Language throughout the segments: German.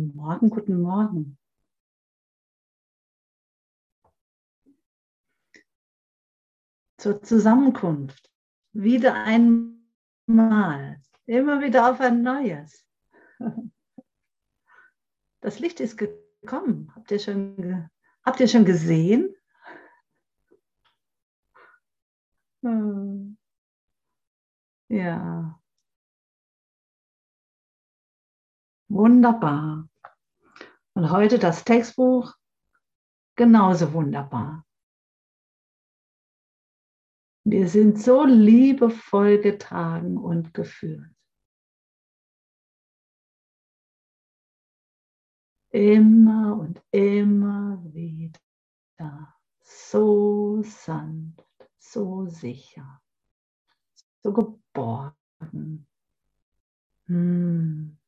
Guten Morgen, guten Morgen. Zur Zusammenkunft. Wieder einmal. Immer wieder auf ein neues. Das Licht ist gekommen. Habt ihr schon, habt ihr schon gesehen? Hm. Ja. Wunderbar. Und heute das Textbuch genauso wunderbar. Wir sind so liebevoll getragen und geführt. Immer und immer wieder. So sanft, so sicher, so geborgen. Hm.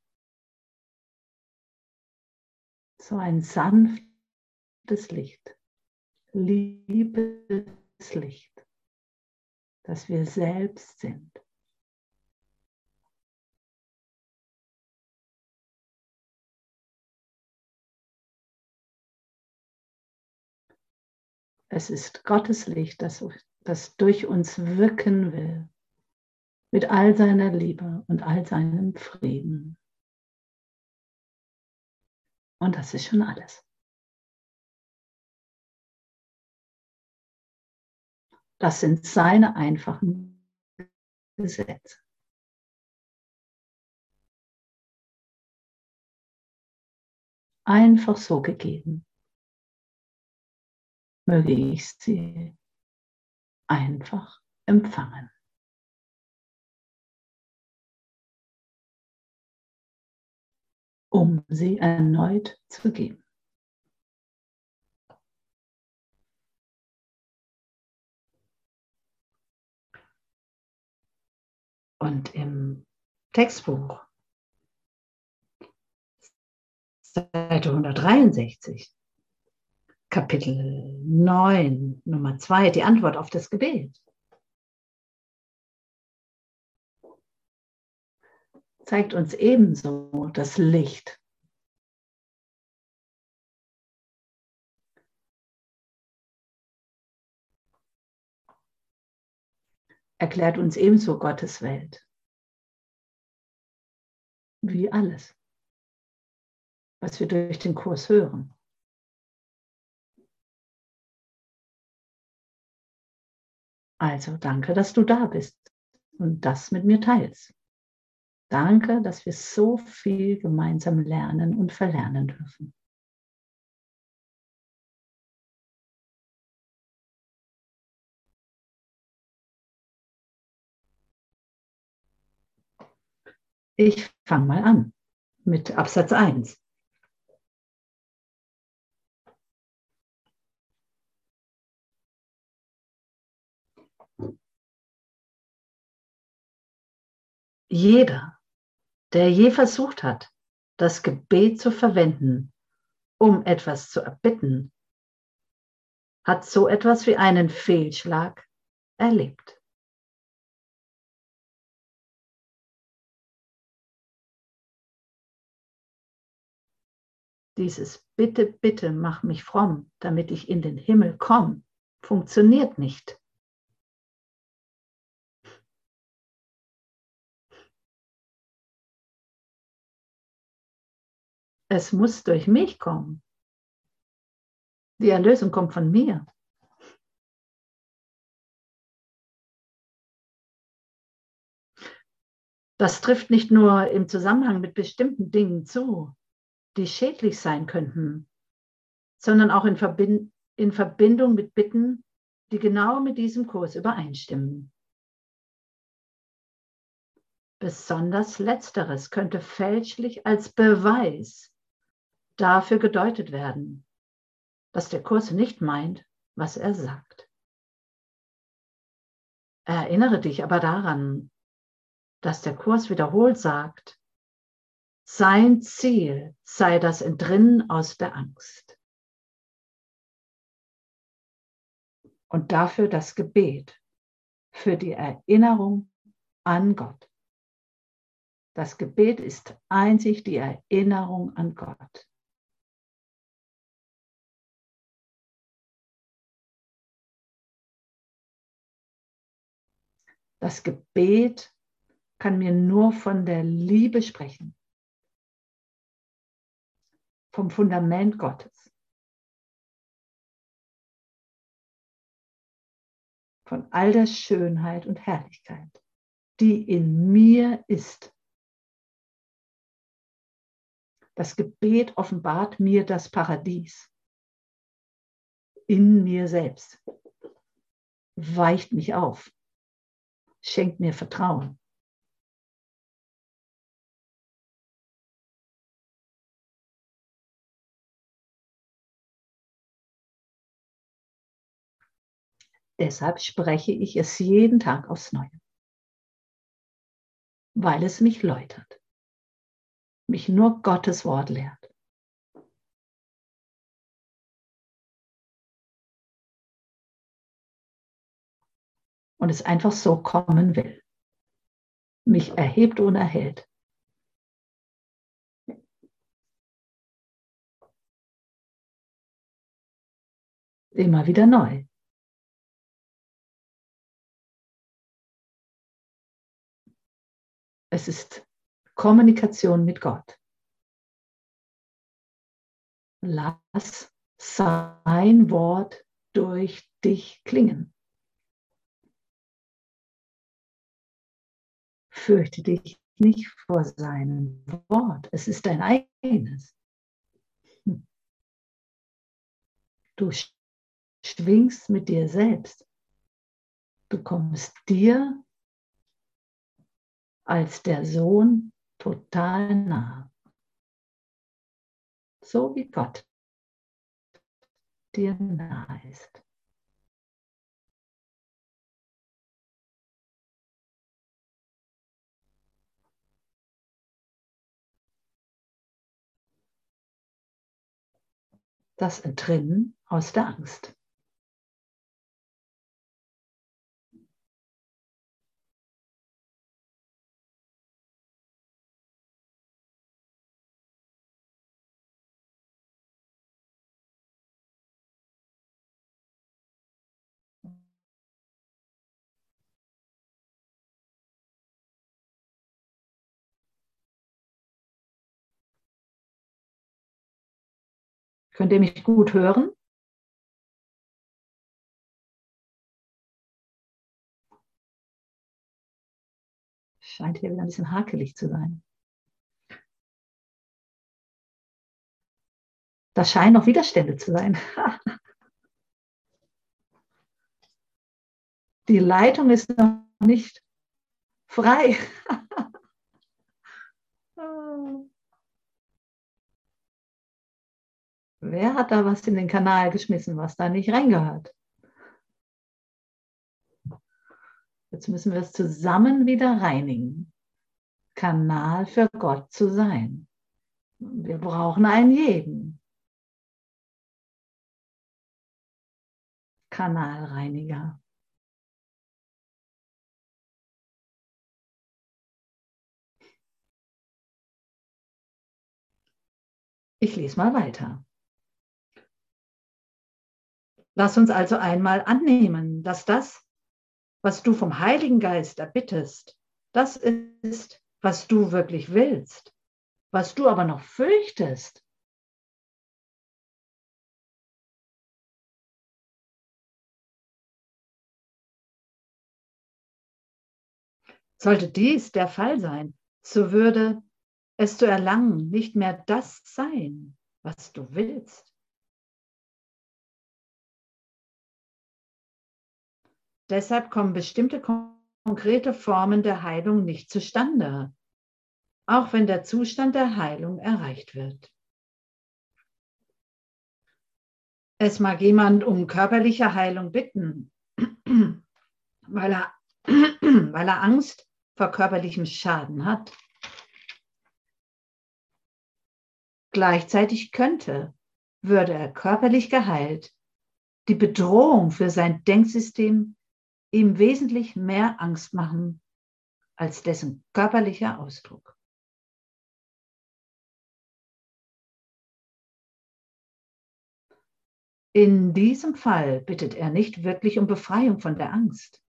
So ein sanftes Licht, liebes Licht, das wir selbst sind. Es ist Gottes Licht, das, das durch uns wirken will, mit all seiner Liebe und all seinem Frieden. Und das ist schon alles. Das sind seine einfachen Gesetze. Einfach so gegeben. Möge ich sie einfach empfangen. Um sie erneut zu geben. Und im Textbuch, Seite 163, Kapitel 9, Nummer 2, die Antwort auf das Gebet. Zeigt uns ebenso das Licht. Erklärt uns ebenso Gottes Welt. Wie alles, was wir durch den Kurs hören. Also danke, dass du da bist und das mit mir teilst. Danke, dass wir so viel gemeinsam lernen und verlernen dürfen. Ich fange mal an mit Absatz 1. Jeder der je versucht hat, das Gebet zu verwenden, um etwas zu erbitten, hat so etwas wie einen Fehlschlag erlebt. Dieses Bitte, bitte, mach mich fromm, damit ich in den Himmel komme, funktioniert nicht. Es muss durch mich kommen. Die Erlösung kommt von mir. Das trifft nicht nur im Zusammenhang mit bestimmten Dingen zu, die schädlich sein könnten, sondern auch in, Verbind in Verbindung mit Bitten, die genau mit diesem Kurs übereinstimmen. Besonders letzteres könnte fälschlich als Beweis dafür gedeutet werden, dass der Kurs nicht meint, was er sagt. Erinnere dich aber daran, dass der Kurs wiederholt sagt, sein Ziel sei das Entrinnen aus der Angst. Und dafür das Gebet für die Erinnerung an Gott. Das Gebet ist einzig die Erinnerung an Gott. Das Gebet kann mir nur von der Liebe sprechen, vom Fundament Gottes, von all der Schönheit und Herrlichkeit, die in mir ist. Das Gebet offenbart mir das Paradies. In mir selbst, weicht mich auf, schenkt mir Vertrauen. Deshalb spreche ich es jeden Tag aufs Neue, weil es mich läutert mich nur Gottes Wort lehrt. Und es einfach so kommen will. Mich erhebt und erhält. Immer wieder neu. Es ist Kommunikation mit Gott. Lass sein Wort durch dich klingen. Fürchte dich nicht vor seinem Wort. Es ist dein eigenes. Du schwingst mit dir selbst. Du kommst dir als der Sohn total nah. So wie Gott dir nahe ist. Das Entrinnen aus der Angst. Könnt ihr mich gut hören? Scheint hier wieder ein bisschen hakelig zu sein. Da scheinen noch Widerstände zu sein. Die Leitung ist noch nicht frei. Wer hat da was in den Kanal geschmissen, was da nicht reingehört? Jetzt müssen wir es zusammen wieder reinigen. Kanal für Gott zu sein. Wir brauchen einen jeden. Kanalreiniger. Ich lese mal weiter. Lass uns also einmal annehmen, dass das, was du vom Heiligen Geist erbittest, das ist, was du wirklich willst, was du aber noch fürchtest. Sollte dies der Fall sein, so würde es zu erlangen nicht mehr das sein, was du willst. Deshalb kommen bestimmte konkrete Formen der Heilung nicht zustande, auch wenn der Zustand der Heilung erreicht wird. Es mag jemand um körperliche Heilung bitten, weil er, weil er Angst vor körperlichem Schaden hat. Gleichzeitig könnte, würde er körperlich geheilt, die Bedrohung für sein Denksystem ihm wesentlich mehr Angst machen als dessen körperlicher Ausdruck. In diesem Fall bittet er nicht wirklich um Befreiung von der Angst,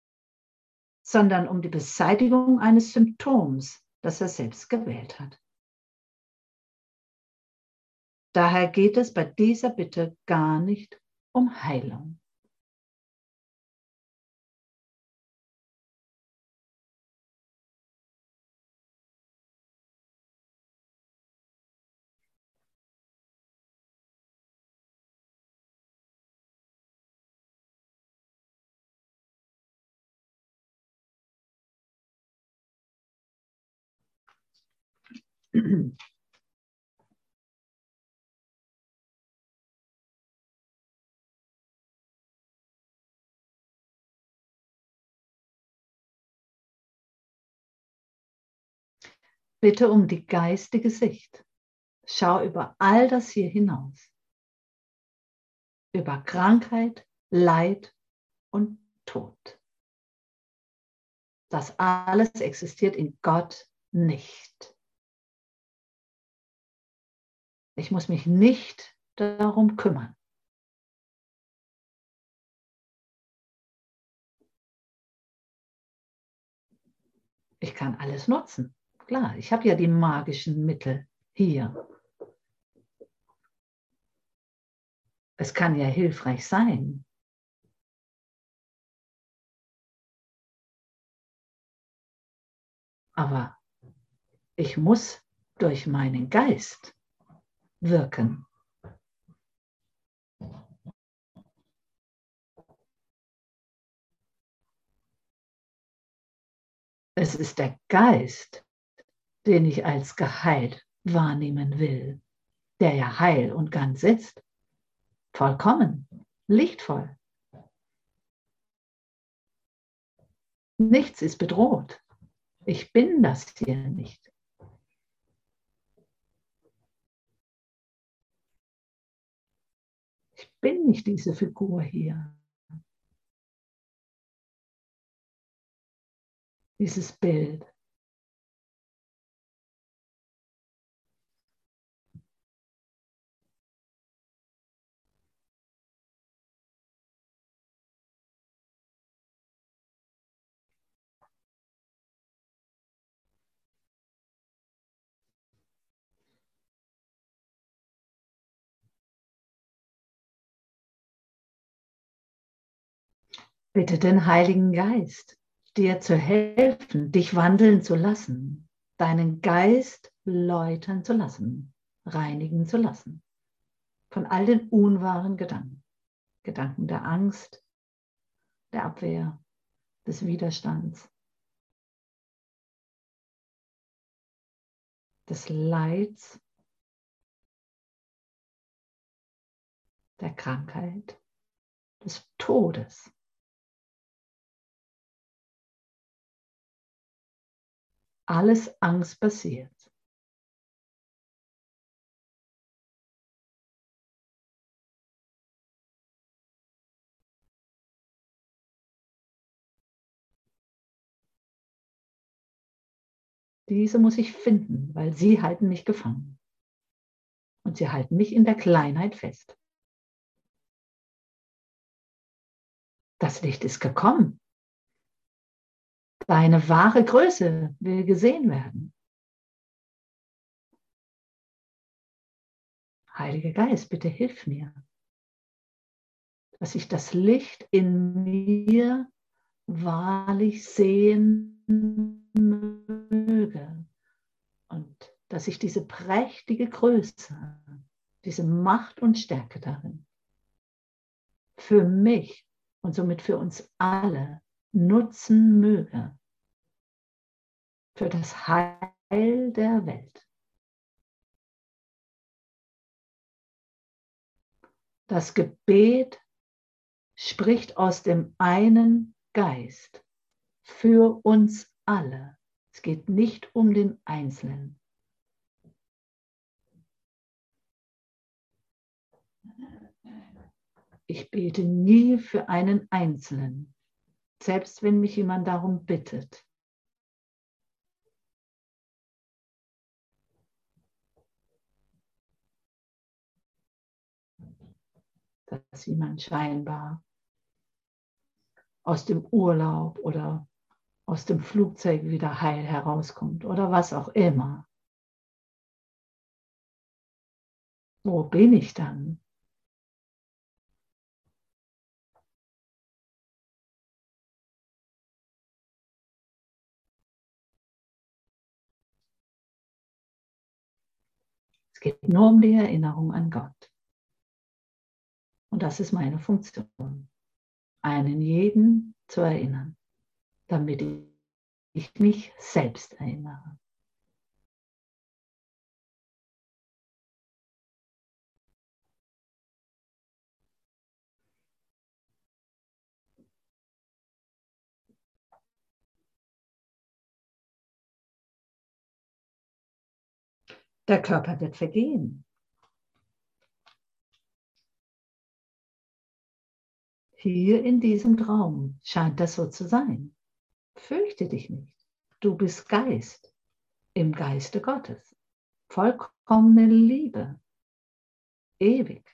sondern um die Beseitigung eines Symptoms, das er selbst gewählt hat. Daher geht es bei dieser Bitte gar nicht um Heilung. Bitte um die geistige Sicht. Schau über all das hier hinaus. Über Krankheit, Leid und Tod. Das alles existiert in Gott nicht. Ich muss mich nicht darum kümmern. Ich kann alles nutzen. Klar, ich habe ja die magischen Mittel hier. Es kann ja hilfreich sein. Aber ich muss durch meinen Geist wirken. Es ist der Geist, den ich als geheilt wahrnehmen will, der ja heil und ganz ist, vollkommen, lichtvoll. Nichts ist bedroht. Ich bin das hier nicht. Bin nicht diese Figur hier. Dieses Bild. Bitte den Heiligen Geist, dir zu helfen, dich wandeln zu lassen, deinen Geist läutern zu lassen, reinigen zu lassen von all den unwahren Gedanken. Gedanken der Angst, der Abwehr, des Widerstands, des Leids, der Krankheit, des Todes. Alles Angst basiert. Diese muss ich finden, weil sie halten mich gefangen. Und sie halten mich in der Kleinheit fest. Das Licht ist gekommen. Deine wahre Größe will gesehen werden. Heiliger Geist, bitte hilf mir, dass ich das Licht in mir wahrlich sehen möge und dass ich diese prächtige Größe, diese Macht und Stärke darin für mich und somit für uns alle nutzen möge für das Heil der Welt. Das Gebet spricht aus dem einen Geist für uns alle. Es geht nicht um den Einzelnen. Ich bete nie für einen Einzelnen selbst wenn mich jemand darum bittet. dass jemand scheinbar aus dem Urlaub oder aus dem Flugzeug wieder heil herauskommt oder was auch immer. Wo bin ich dann? Geht nur um die Erinnerung an Gott. Und das ist meine Funktion, einen jeden zu erinnern, damit ich mich selbst erinnere. Der Körper wird vergehen. Hier in diesem Traum scheint das so zu sein. Fürchte dich nicht. Du bist Geist im Geiste Gottes. Vollkommene Liebe. Ewig.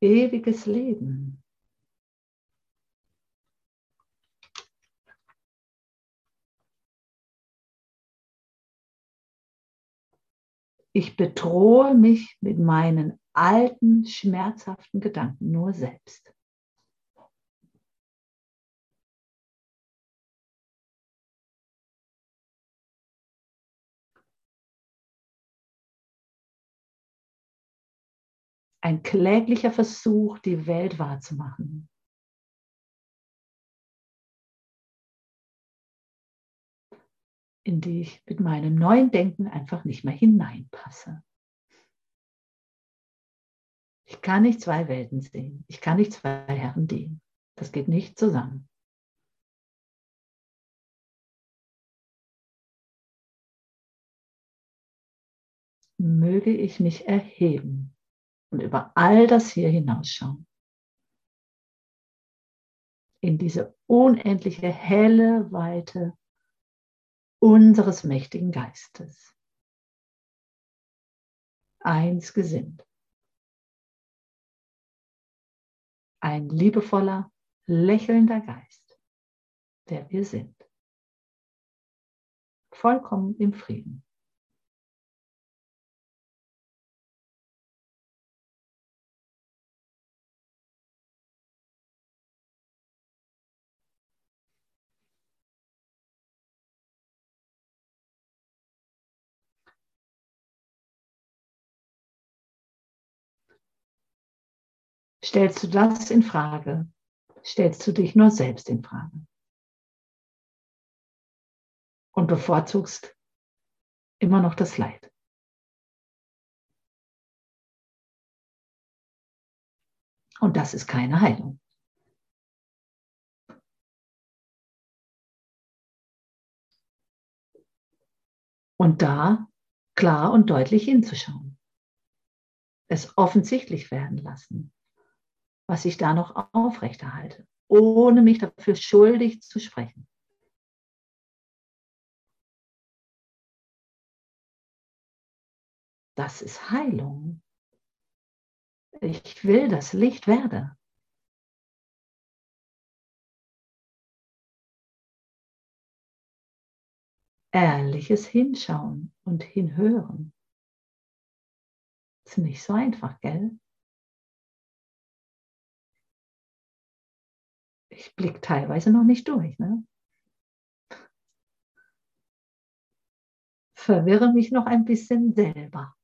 Ewiges Leben. Ich bedrohe mich mit meinen alten, schmerzhaften Gedanken nur selbst. Ein kläglicher Versuch, die Welt wahrzumachen. In die ich mit meinem neuen Denken einfach nicht mehr hineinpasse. Ich kann nicht zwei Welten sehen. Ich kann nicht zwei Herren dienen. Das geht nicht zusammen. Möge ich mich erheben und über all das hier hinausschauen. In diese unendliche helle, weite unseres mächtigen Geistes. Eins gesinnt. Ein liebevoller, lächelnder Geist, der wir sind. Vollkommen im Frieden. Stellst du das in Frage, stellst du dich nur selbst in Frage. Und bevorzugst immer noch das Leid. Und das ist keine Heilung. Und da klar und deutlich hinzuschauen. Es offensichtlich werden lassen was ich da noch aufrechterhalte, ohne mich dafür schuldig zu sprechen. Das ist Heilung. Ich will, dass Licht werde. Ehrliches Hinschauen und Hinhören. Ist nicht so einfach, gell? Ich blicke teilweise noch nicht durch. Ne? Verwirre mich noch ein bisschen selber.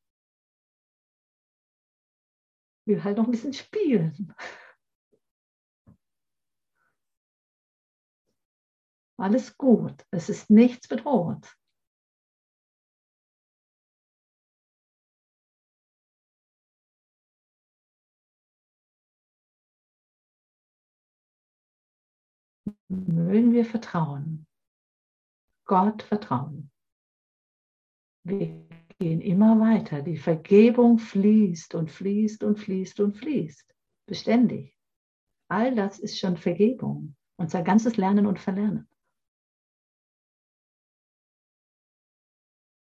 Will halt noch ein bisschen spielen. Alles gut, es ist nichts bedroht. Mögen wir vertrauen. Gott vertrauen. Wir gehen immer weiter. Die Vergebung fließt und fließt und fließt und fließt. Beständig. All das ist schon Vergebung. Unser ganzes Lernen und Verlernen.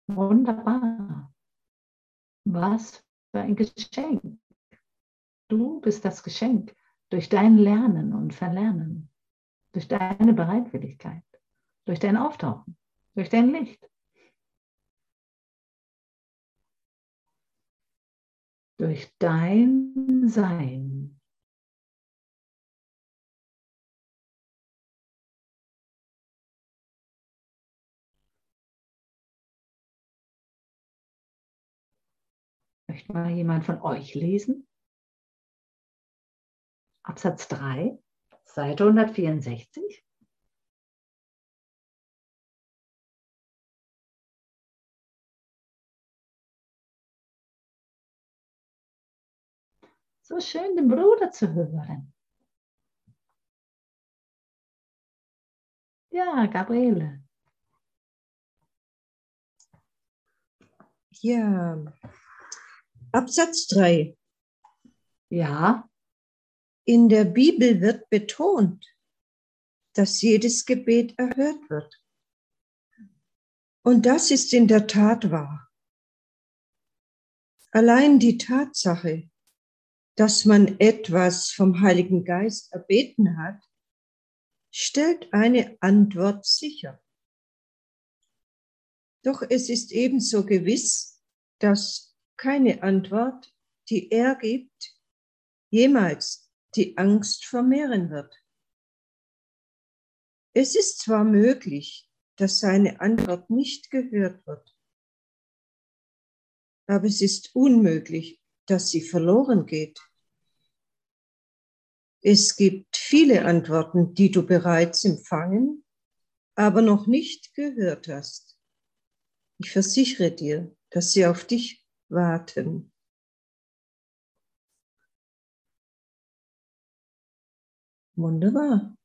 Wunderbar. Was für ein Geschenk. Du bist das Geschenk durch dein Lernen und Verlernen, durch deine Bereitwilligkeit, durch dein Auftauchen, durch dein Licht. Durch dein Sein. Möchte mal jemand von euch lesen? Absatz 3, Seite 164. So schön, den Bruder zu hören. Ja, Gabriele. Ja, Absatz 3. Ja. In der Bibel wird betont, dass jedes Gebet erhört wird. Und das ist in der Tat wahr. Allein die Tatsache, dass man etwas vom Heiligen Geist erbeten hat, stellt eine Antwort sicher. Doch es ist ebenso gewiss, dass keine Antwort, die er gibt, jemals die Angst vermehren wird. Es ist zwar möglich, dass seine Antwort nicht gehört wird, aber es ist unmöglich, dass sie verloren geht. Es gibt viele Antworten, die du bereits empfangen, aber noch nicht gehört hast. Ich versichere dir, dass sie auf dich warten. Wunderbar.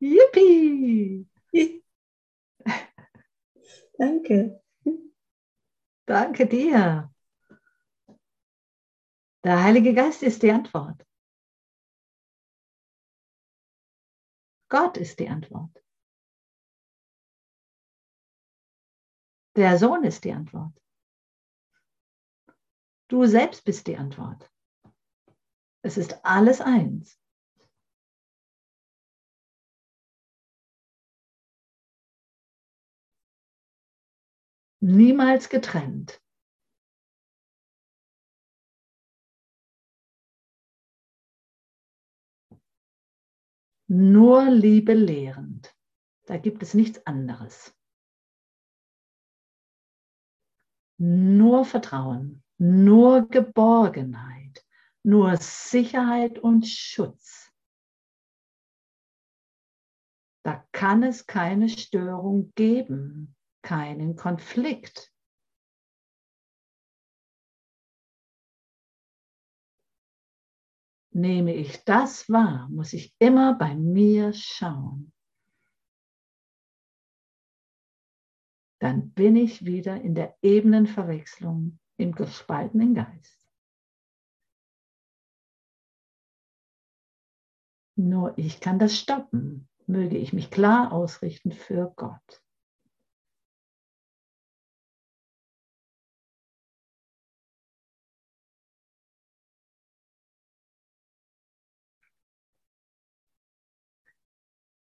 Yippie! Danke. Danke dir. Der Heilige Geist ist die Antwort. Gott ist die Antwort. Der Sohn ist die Antwort. Du selbst bist die Antwort. Es ist alles eins. Niemals getrennt. Nur Liebe lehrend. Da gibt es nichts anderes. Nur Vertrauen, nur Geborgenheit, nur Sicherheit und Schutz. Da kann es keine Störung geben, keinen Konflikt. Nehme ich das wahr, muss ich immer bei mir schauen. Dann bin ich wieder in der Ebenenverwechslung im gespaltenen Geist. Nur ich kann das stoppen, möge ich mich klar ausrichten für Gott.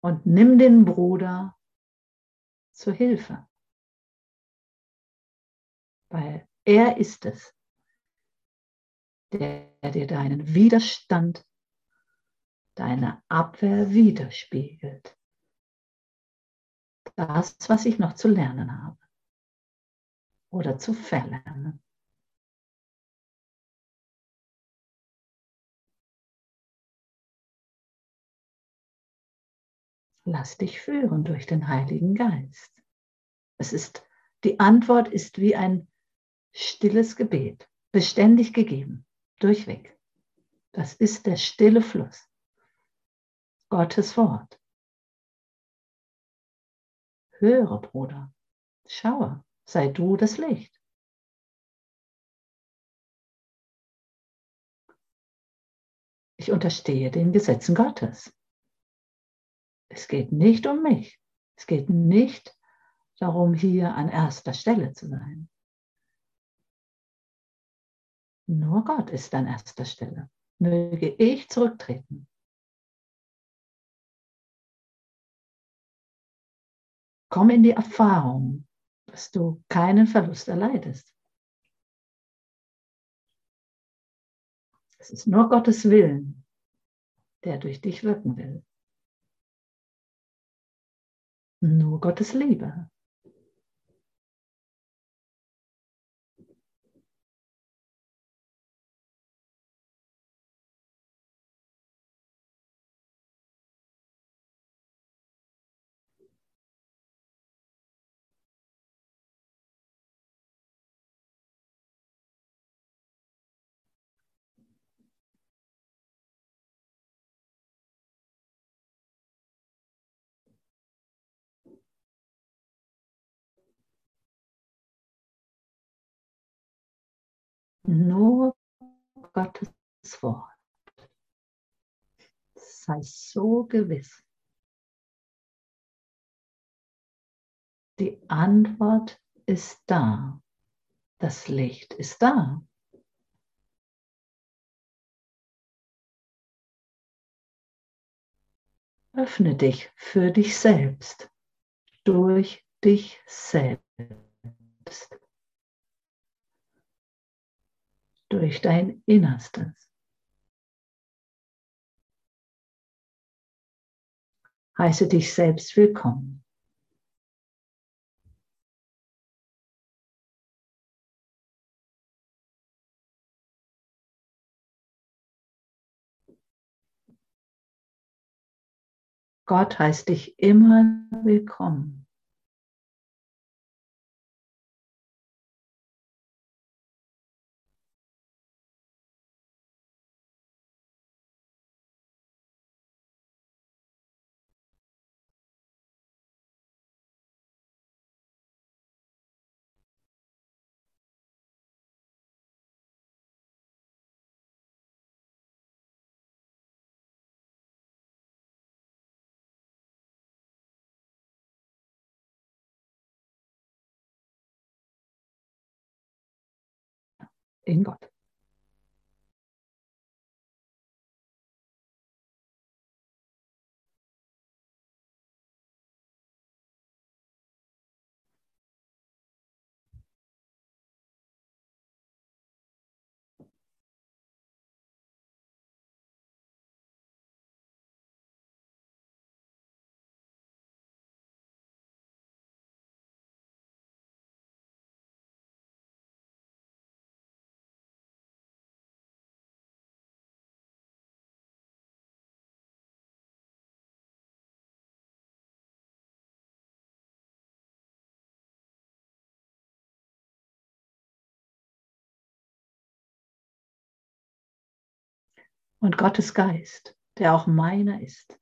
Und nimm den Bruder zur Hilfe, weil er ist es, der dir deinen Widerstand deine Abwehr widerspiegelt. Das, was ich noch zu lernen habe oder zu verlernen. Lass dich führen durch den Heiligen Geist. Es ist, die Antwort ist wie ein stilles Gebet, beständig gegeben, durchweg. Das ist der stille Fluss. Gottes Wort. Höre, Bruder, schaue, sei du das Licht. Ich unterstehe den Gesetzen Gottes. Es geht nicht um mich. Es geht nicht darum, hier an erster Stelle zu sein. Nur Gott ist an erster Stelle. Möge ich zurücktreten. Komm in die Erfahrung, dass du keinen Verlust erleidest. Es ist nur Gottes Willen, der durch dich wirken will. Nur Gottes Liebe. Nur Gottes Wort. Sei so gewiss. Die Antwort ist da. Das Licht ist da. Öffne dich für dich selbst, durch dich selbst. Durch dein Innerstes. Heiße dich selbst willkommen. Gott heißt dich immer willkommen. In Gott. Und Gottes Geist, der auch meiner ist,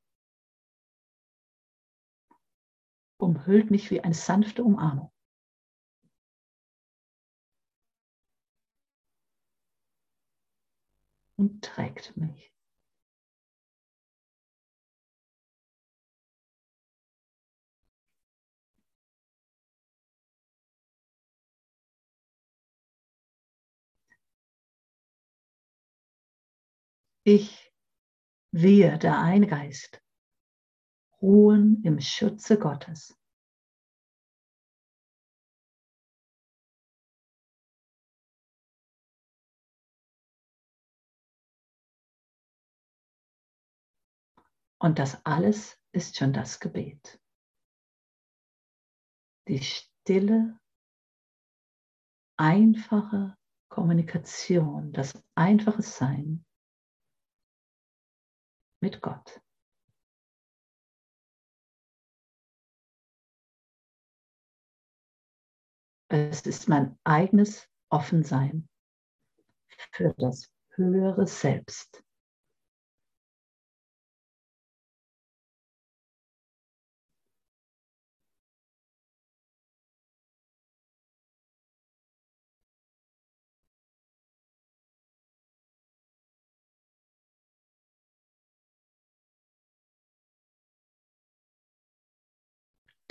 umhüllt mich wie eine sanfte Umarmung. Und trägt mich. Ich, wir, der Eingeist, ruhen im Schutze Gottes. Und das alles ist schon das Gebet. Die stille, einfache Kommunikation, das einfache Sein mit Gott. Es ist mein eigenes Offensein für das höhere Selbst.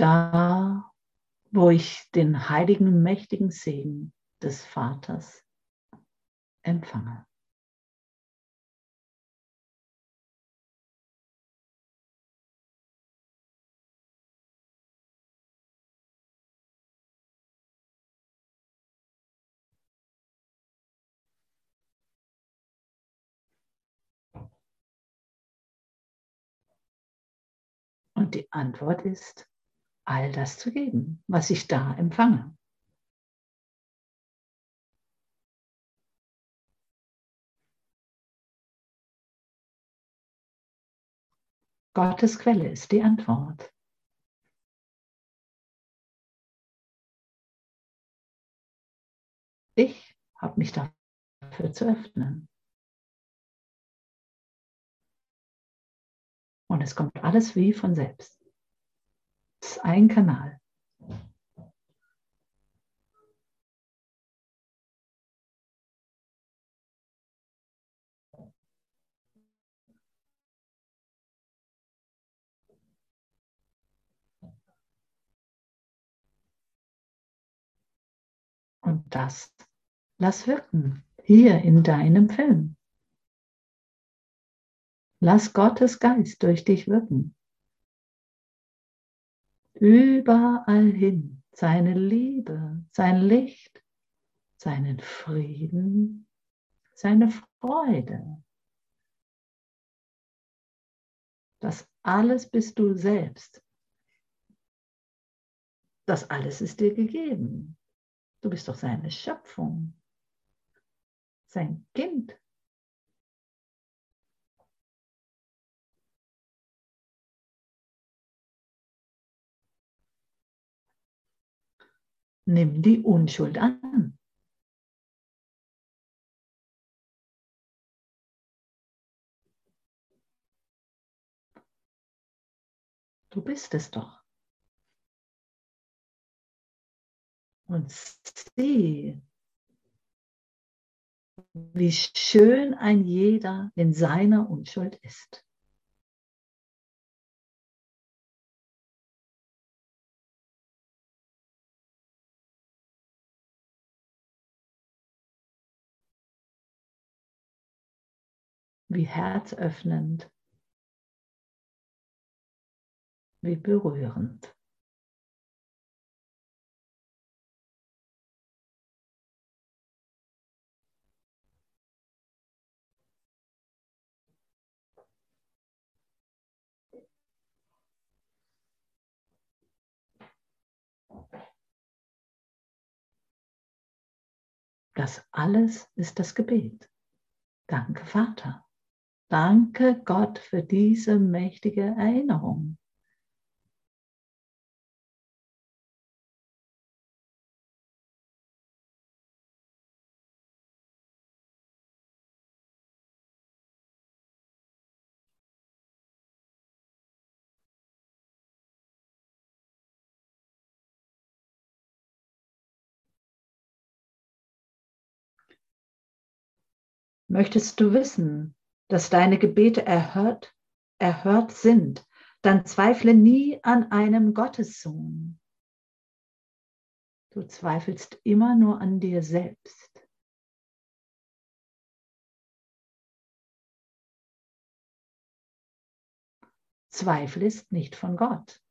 Da wo ich den heiligen, mächtigen Segen des Vaters empfange. Und die Antwort ist, all das zu geben, was ich da empfange. Gottes Quelle ist die Antwort. Ich habe mich dafür zu öffnen. Und es kommt alles wie von selbst. Ist ein Kanal. Und das lass wirken hier in deinem Film. Lass Gottes Geist durch dich wirken. Überall hin seine Liebe, sein Licht, seinen Frieden, seine Freude. Das alles bist du selbst. Das alles ist dir gegeben. Du bist doch seine Schöpfung, sein Kind. Nimm die Unschuld an. Du bist es doch. Und sieh, wie schön ein jeder in seiner Unschuld ist. Wie herzöffnend, wie berührend. Das alles ist das Gebet. Danke, Vater. Danke Gott für diese mächtige Erinnerung. Möchtest du wissen, dass deine Gebete erhört, erhört sind, dann zweifle nie an einem Gottessohn. Du zweifelst immer nur an dir selbst. Zweifel ist nicht von Gott.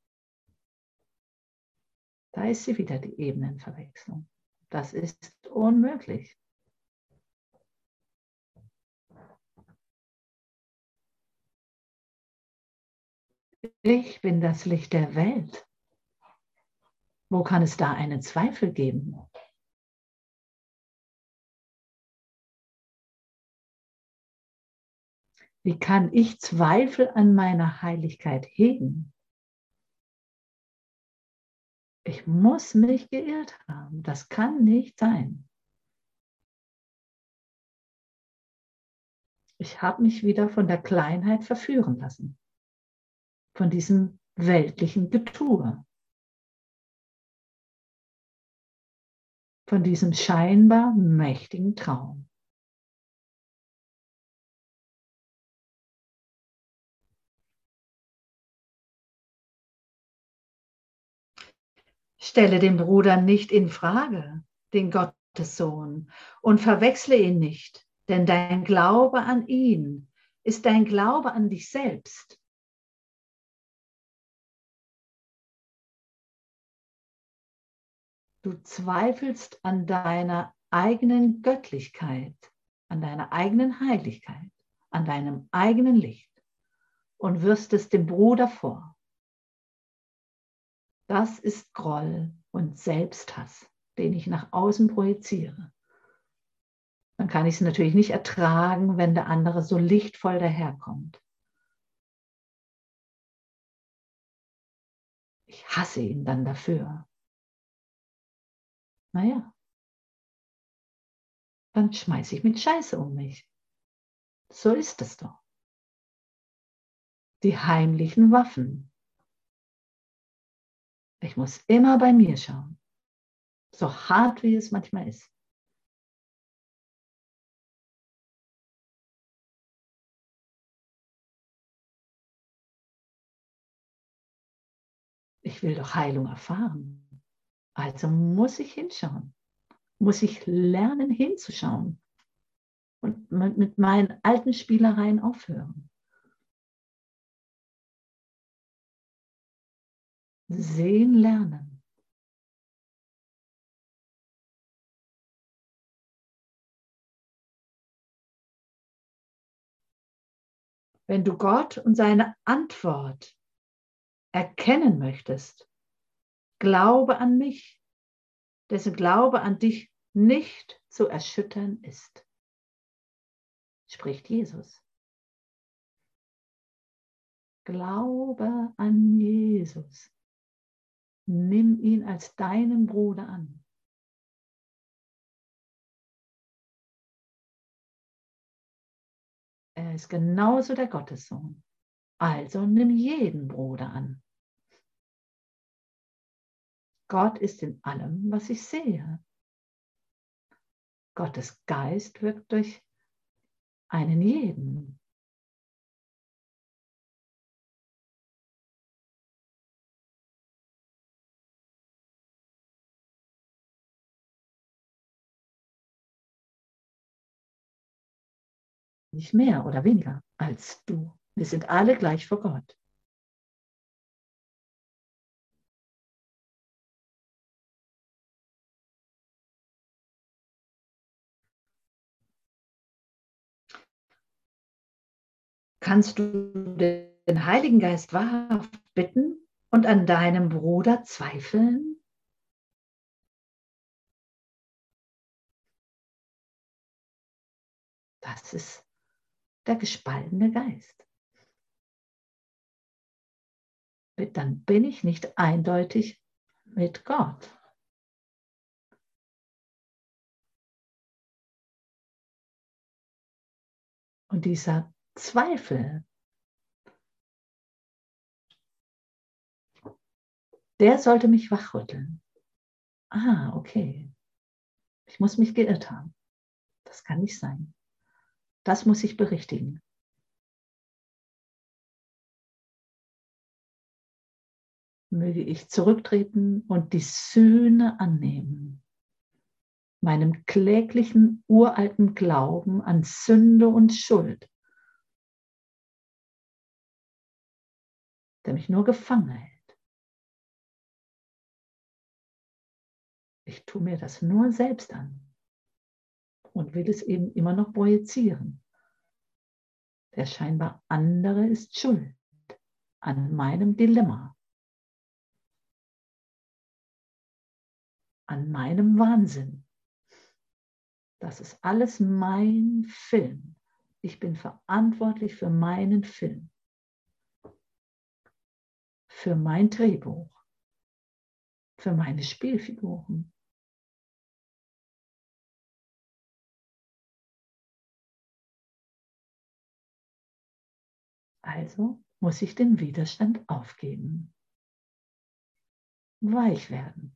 Da ist sie wieder, die Ebenenverwechslung. Das ist unmöglich. Ich bin das Licht der Welt. Wo kann es da einen Zweifel geben? Wie kann ich Zweifel an meiner Heiligkeit hegen? Ich muss mich geirrt haben. Das kann nicht sein. Ich habe mich wieder von der Kleinheit verführen lassen von diesem weltlichen Getue, von diesem scheinbar mächtigen Traum. Stelle den Bruder nicht in Frage, den Gottessohn, und verwechsle ihn nicht, denn dein Glaube an ihn ist dein Glaube an dich selbst. Du zweifelst an deiner eigenen Göttlichkeit, an deiner eigenen Heiligkeit, an deinem eigenen Licht und wirst es dem Bruder vor. Das ist Groll und Selbsthass, den ich nach außen projiziere. Dann kann ich es natürlich nicht ertragen, wenn der andere so lichtvoll daherkommt. Ich hasse ihn dann dafür. Naja, dann schmeiße ich mit Scheiße um mich. So ist es doch. Die heimlichen Waffen. Ich muss immer bei mir schauen, so hart wie es manchmal ist. Ich will doch Heilung erfahren. Also muss ich hinschauen, muss ich lernen hinzuschauen und mit meinen alten Spielereien aufhören. Sehen lernen. Wenn du Gott und seine Antwort erkennen möchtest, glaube an mich, dessen Glaube an dich nicht zu erschüttern ist, spricht Jesus. Glaube an Jesus. Nimm ihn als deinen Bruder an. Er ist genauso der Gottessohn. Also nimm jeden Bruder an. Gott ist in allem, was ich sehe. Gottes Geist wirkt durch einen jeden. Nicht mehr oder weniger als du. Wir sind alle gleich vor Gott. Kannst du den Heiligen Geist wahrhaft bitten und an deinem Bruder zweifeln? Das ist der gespaltene Geist. Dann bin ich nicht eindeutig mit Gott. Und dieser Zweifel, der sollte mich wachrütteln. Ah, okay. Ich muss mich geirrt haben. Das kann nicht sein. Das muss ich berichtigen. Möge ich zurücktreten und die Sühne annehmen, meinem kläglichen uralten Glauben an Sünde und Schuld, der mich nur gefangen hält. Ich tue mir das nur selbst an und will es eben immer noch projizieren. Der scheinbar andere ist schuld an meinem Dilemma, an meinem Wahnsinn. Das ist alles mein Film. Ich bin verantwortlich für meinen Film, für mein Drehbuch, für meine Spielfiguren. Also muss ich den Widerstand aufgeben. Weich werden.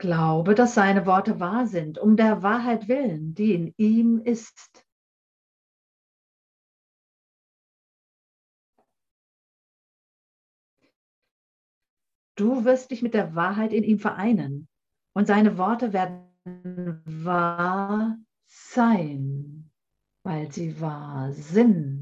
Glaube, dass seine Worte wahr sind, um der Wahrheit willen, die in ihm ist. Du wirst dich mit der Wahrheit in ihm vereinen und seine Worte werden wahr sein, weil sie wahr sind.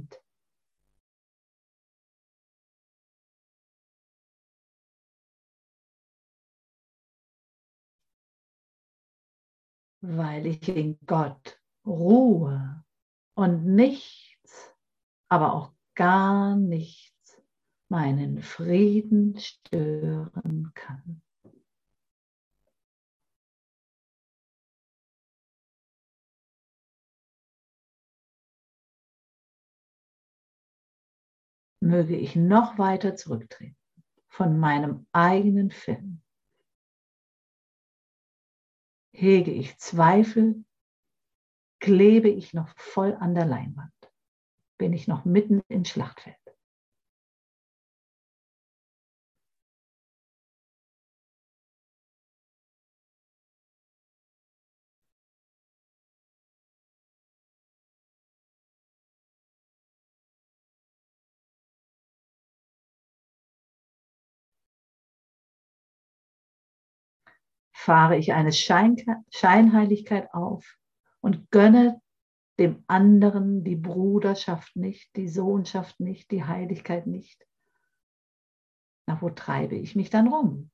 Weil ich in Gott ruhe und nichts, aber auch gar nichts meinen Frieden stören kann. Möge ich noch weiter zurücktreten von meinem eigenen Film. Hege ich Zweifel, klebe ich noch voll an der Leinwand, bin ich noch mitten im Schlachtfeld. Fahre ich eine Schein Scheinheiligkeit auf und gönne dem anderen die Bruderschaft nicht, die Sohnschaft nicht, die Heiligkeit nicht. Na, wo treibe ich mich dann rum?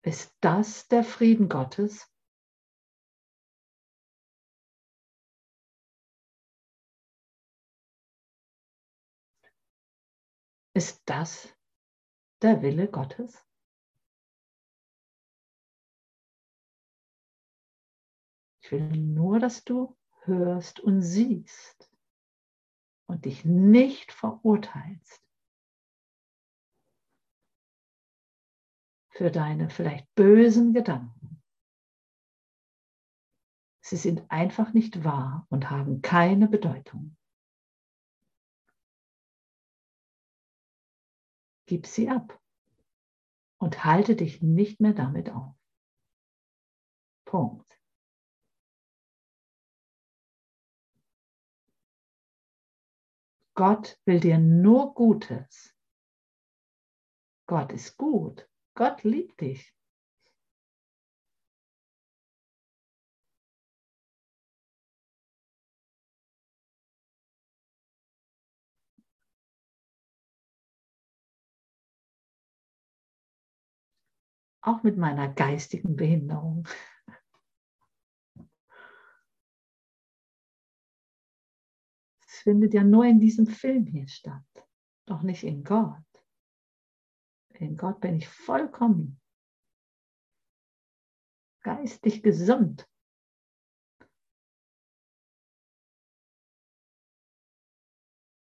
Ist das der Frieden Gottes? Ist das der Wille Gottes? Ich will nur, dass du hörst und siehst und dich nicht verurteilst für deine vielleicht bösen Gedanken. Sie sind einfach nicht wahr und haben keine Bedeutung. Gib sie ab und halte dich nicht mehr damit auf. Punkt. Gott will dir nur Gutes. Gott ist gut. Gott liebt dich. Auch mit meiner geistigen Behinderung. Es findet ja nur in diesem Film hier statt, doch nicht in Gott. In Gott bin ich vollkommen geistig gesund.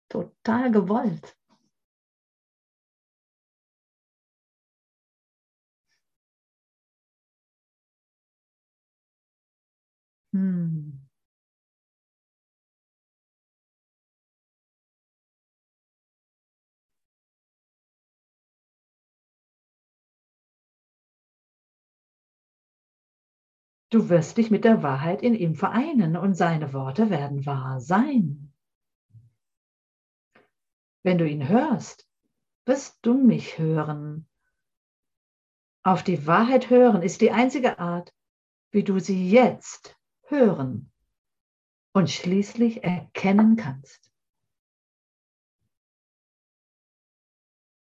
Total gewollt. Hm. Du wirst dich mit der Wahrheit in ihm vereinen und seine Worte werden wahr sein. Wenn du ihn hörst, wirst du mich hören. Auf die Wahrheit hören ist die einzige Art, wie du sie jetzt hören und schließlich erkennen kannst.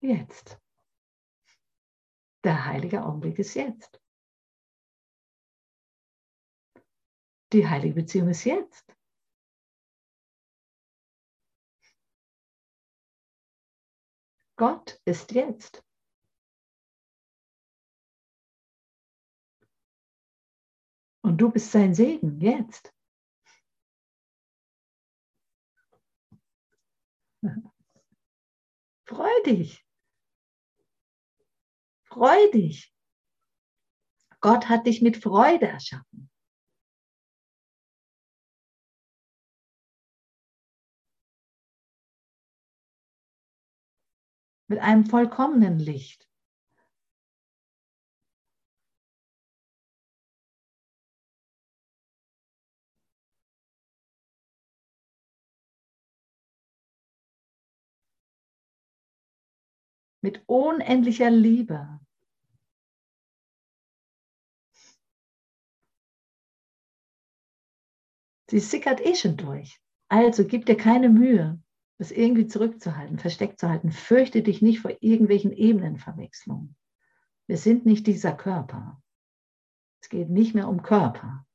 Jetzt. Der heilige Augenblick ist jetzt. Die heilige Beziehung ist jetzt. Gott ist jetzt. Und du bist sein Segen jetzt. Freu dich. Freu dich. Gott hat dich mit Freude erschaffen. mit einem vollkommenen Licht. Mit unendlicher Liebe. Sie sickert eh schon durch. Also gib dir keine Mühe, das irgendwie zurückzuhalten, versteckt zu halten. Fürchte dich nicht vor irgendwelchen Ebenenverwechslungen. Wir sind nicht dieser Körper. Es geht nicht mehr um Körper.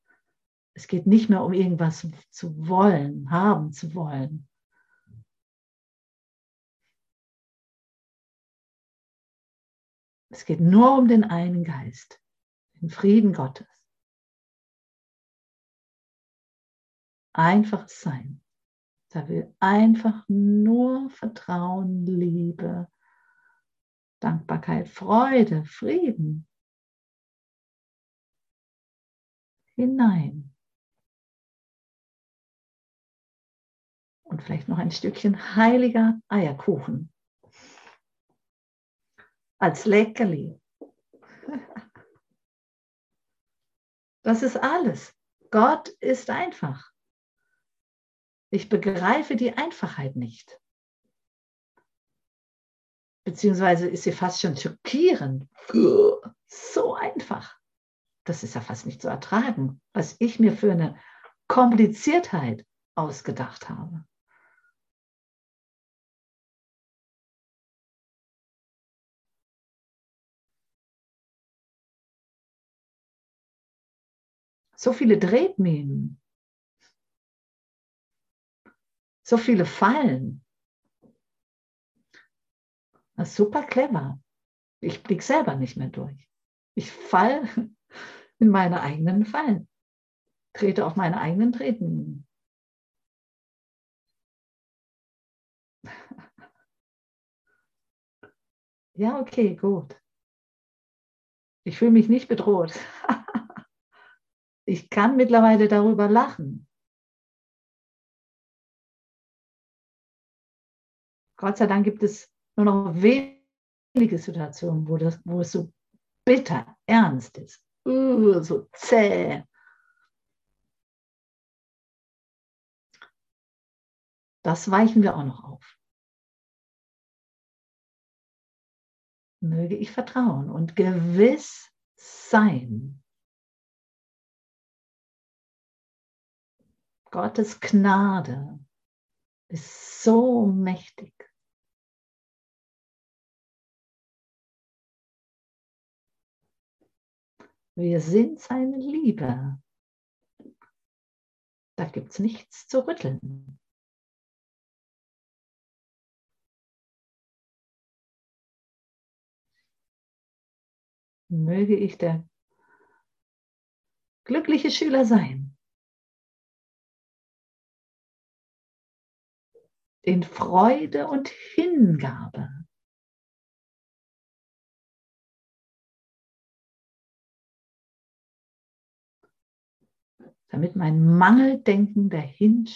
Es geht nicht mehr um irgendwas zu wollen, haben zu wollen. Es geht nur um den einen Geist, den Frieden Gottes. Einfaches Sein. Da will einfach nur Vertrauen, Liebe, Dankbarkeit, Freude, Frieden hinein. Und vielleicht noch ein Stückchen heiliger Eierkuchen als Leckerli. Das ist alles. Gott ist einfach. Ich begreife die Einfachheit nicht. Beziehungsweise ist sie fast schon schockierend. So einfach. Das ist ja fast nicht zu ertragen, was ich mir für eine Kompliziertheit ausgedacht habe. So viele Drehminen. so viele Fallen. Das ist super clever. Ich blicke selber nicht mehr durch. Ich fall in meine eigenen Fallen, trete auf meine eigenen Treten. Ja, okay, gut. Ich fühle mich nicht bedroht. Ich kann mittlerweile darüber lachen. Gott sei Dank gibt es nur noch wenige Situationen, wo, das, wo es so bitter, ernst ist, uh, so zäh. Das weichen wir auch noch auf. Möge ich vertrauen und gewiss sein. Gottes Gnade ist so mächtig. Wir sind seine Liebe. Da gibt es nichts zu rütteln. Möge ich der glückliche Schüler sein, in Freude und Hingabe damit mein Mangeldenken dahin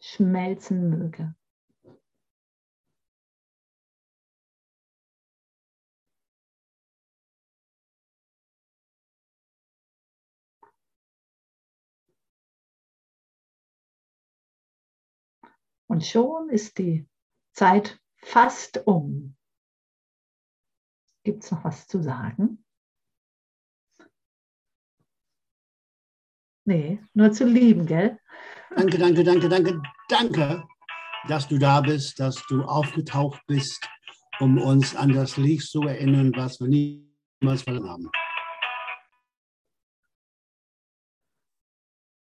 schmelzen möge. Und schon ist die Zeit fast um. Gibt es noch was zu sagen? Nee, nur zu lieben, gell? Danke, danke, danke, danke, danke, dass du da bist, dass du aufgetaucht bist, um uns an das Licht zu erinnern, was wir niemals verloren haben.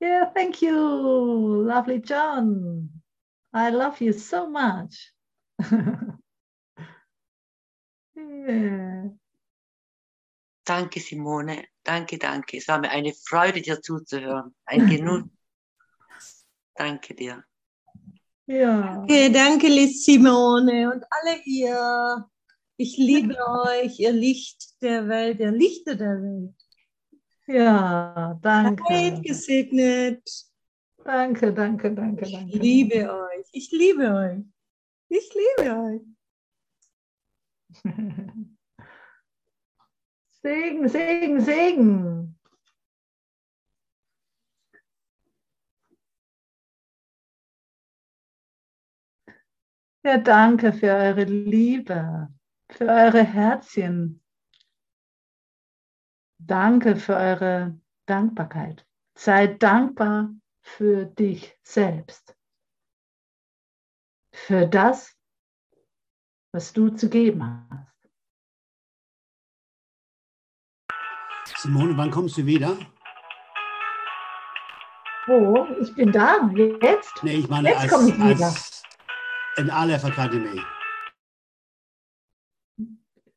Yeah, thank you, lovely John. I love you so much. yeah. Danke, Simone. Danke, danke. Es war mir eine Freude, dir zuzuhören. Ein Genuss. danke dir. Ja. Okay, danke, Liz Simone und alle ihr. Ich liebe euch, ihr Licht der Welt, ihr Lichter der Welt. Ja, danke. Seid gesegnet. Danke, danke, danke, danke. Ich liebe euch. Ich liebe euch. Ich liebe euch. Segen, Segen, Segen. Ja, danke für eure Liebe, für eure Herzchen. Danke für eure Dankbarkeit. Sei dankbar für dich selbst. Für das, was du zu geben hast. Simone, wann kommst du wieder? Wo? Ich bin da, jetzt? Nee, ich meine, Jetzt als, komme ich wieder. als in Aleph Akademie.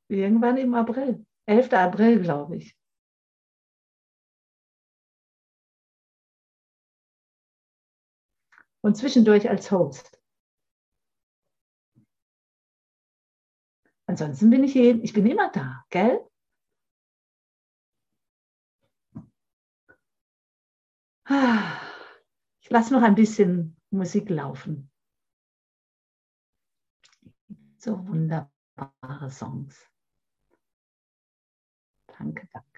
Irgendwann im April. 11. April, glaube ich. Und zwischendurch als Host. Ansonsten bin ich jeden, ich bin immer da, gell? Ah, Ich lasse noch ein bisschen Musik laufen. So wunderbare Songs. Danke, danke.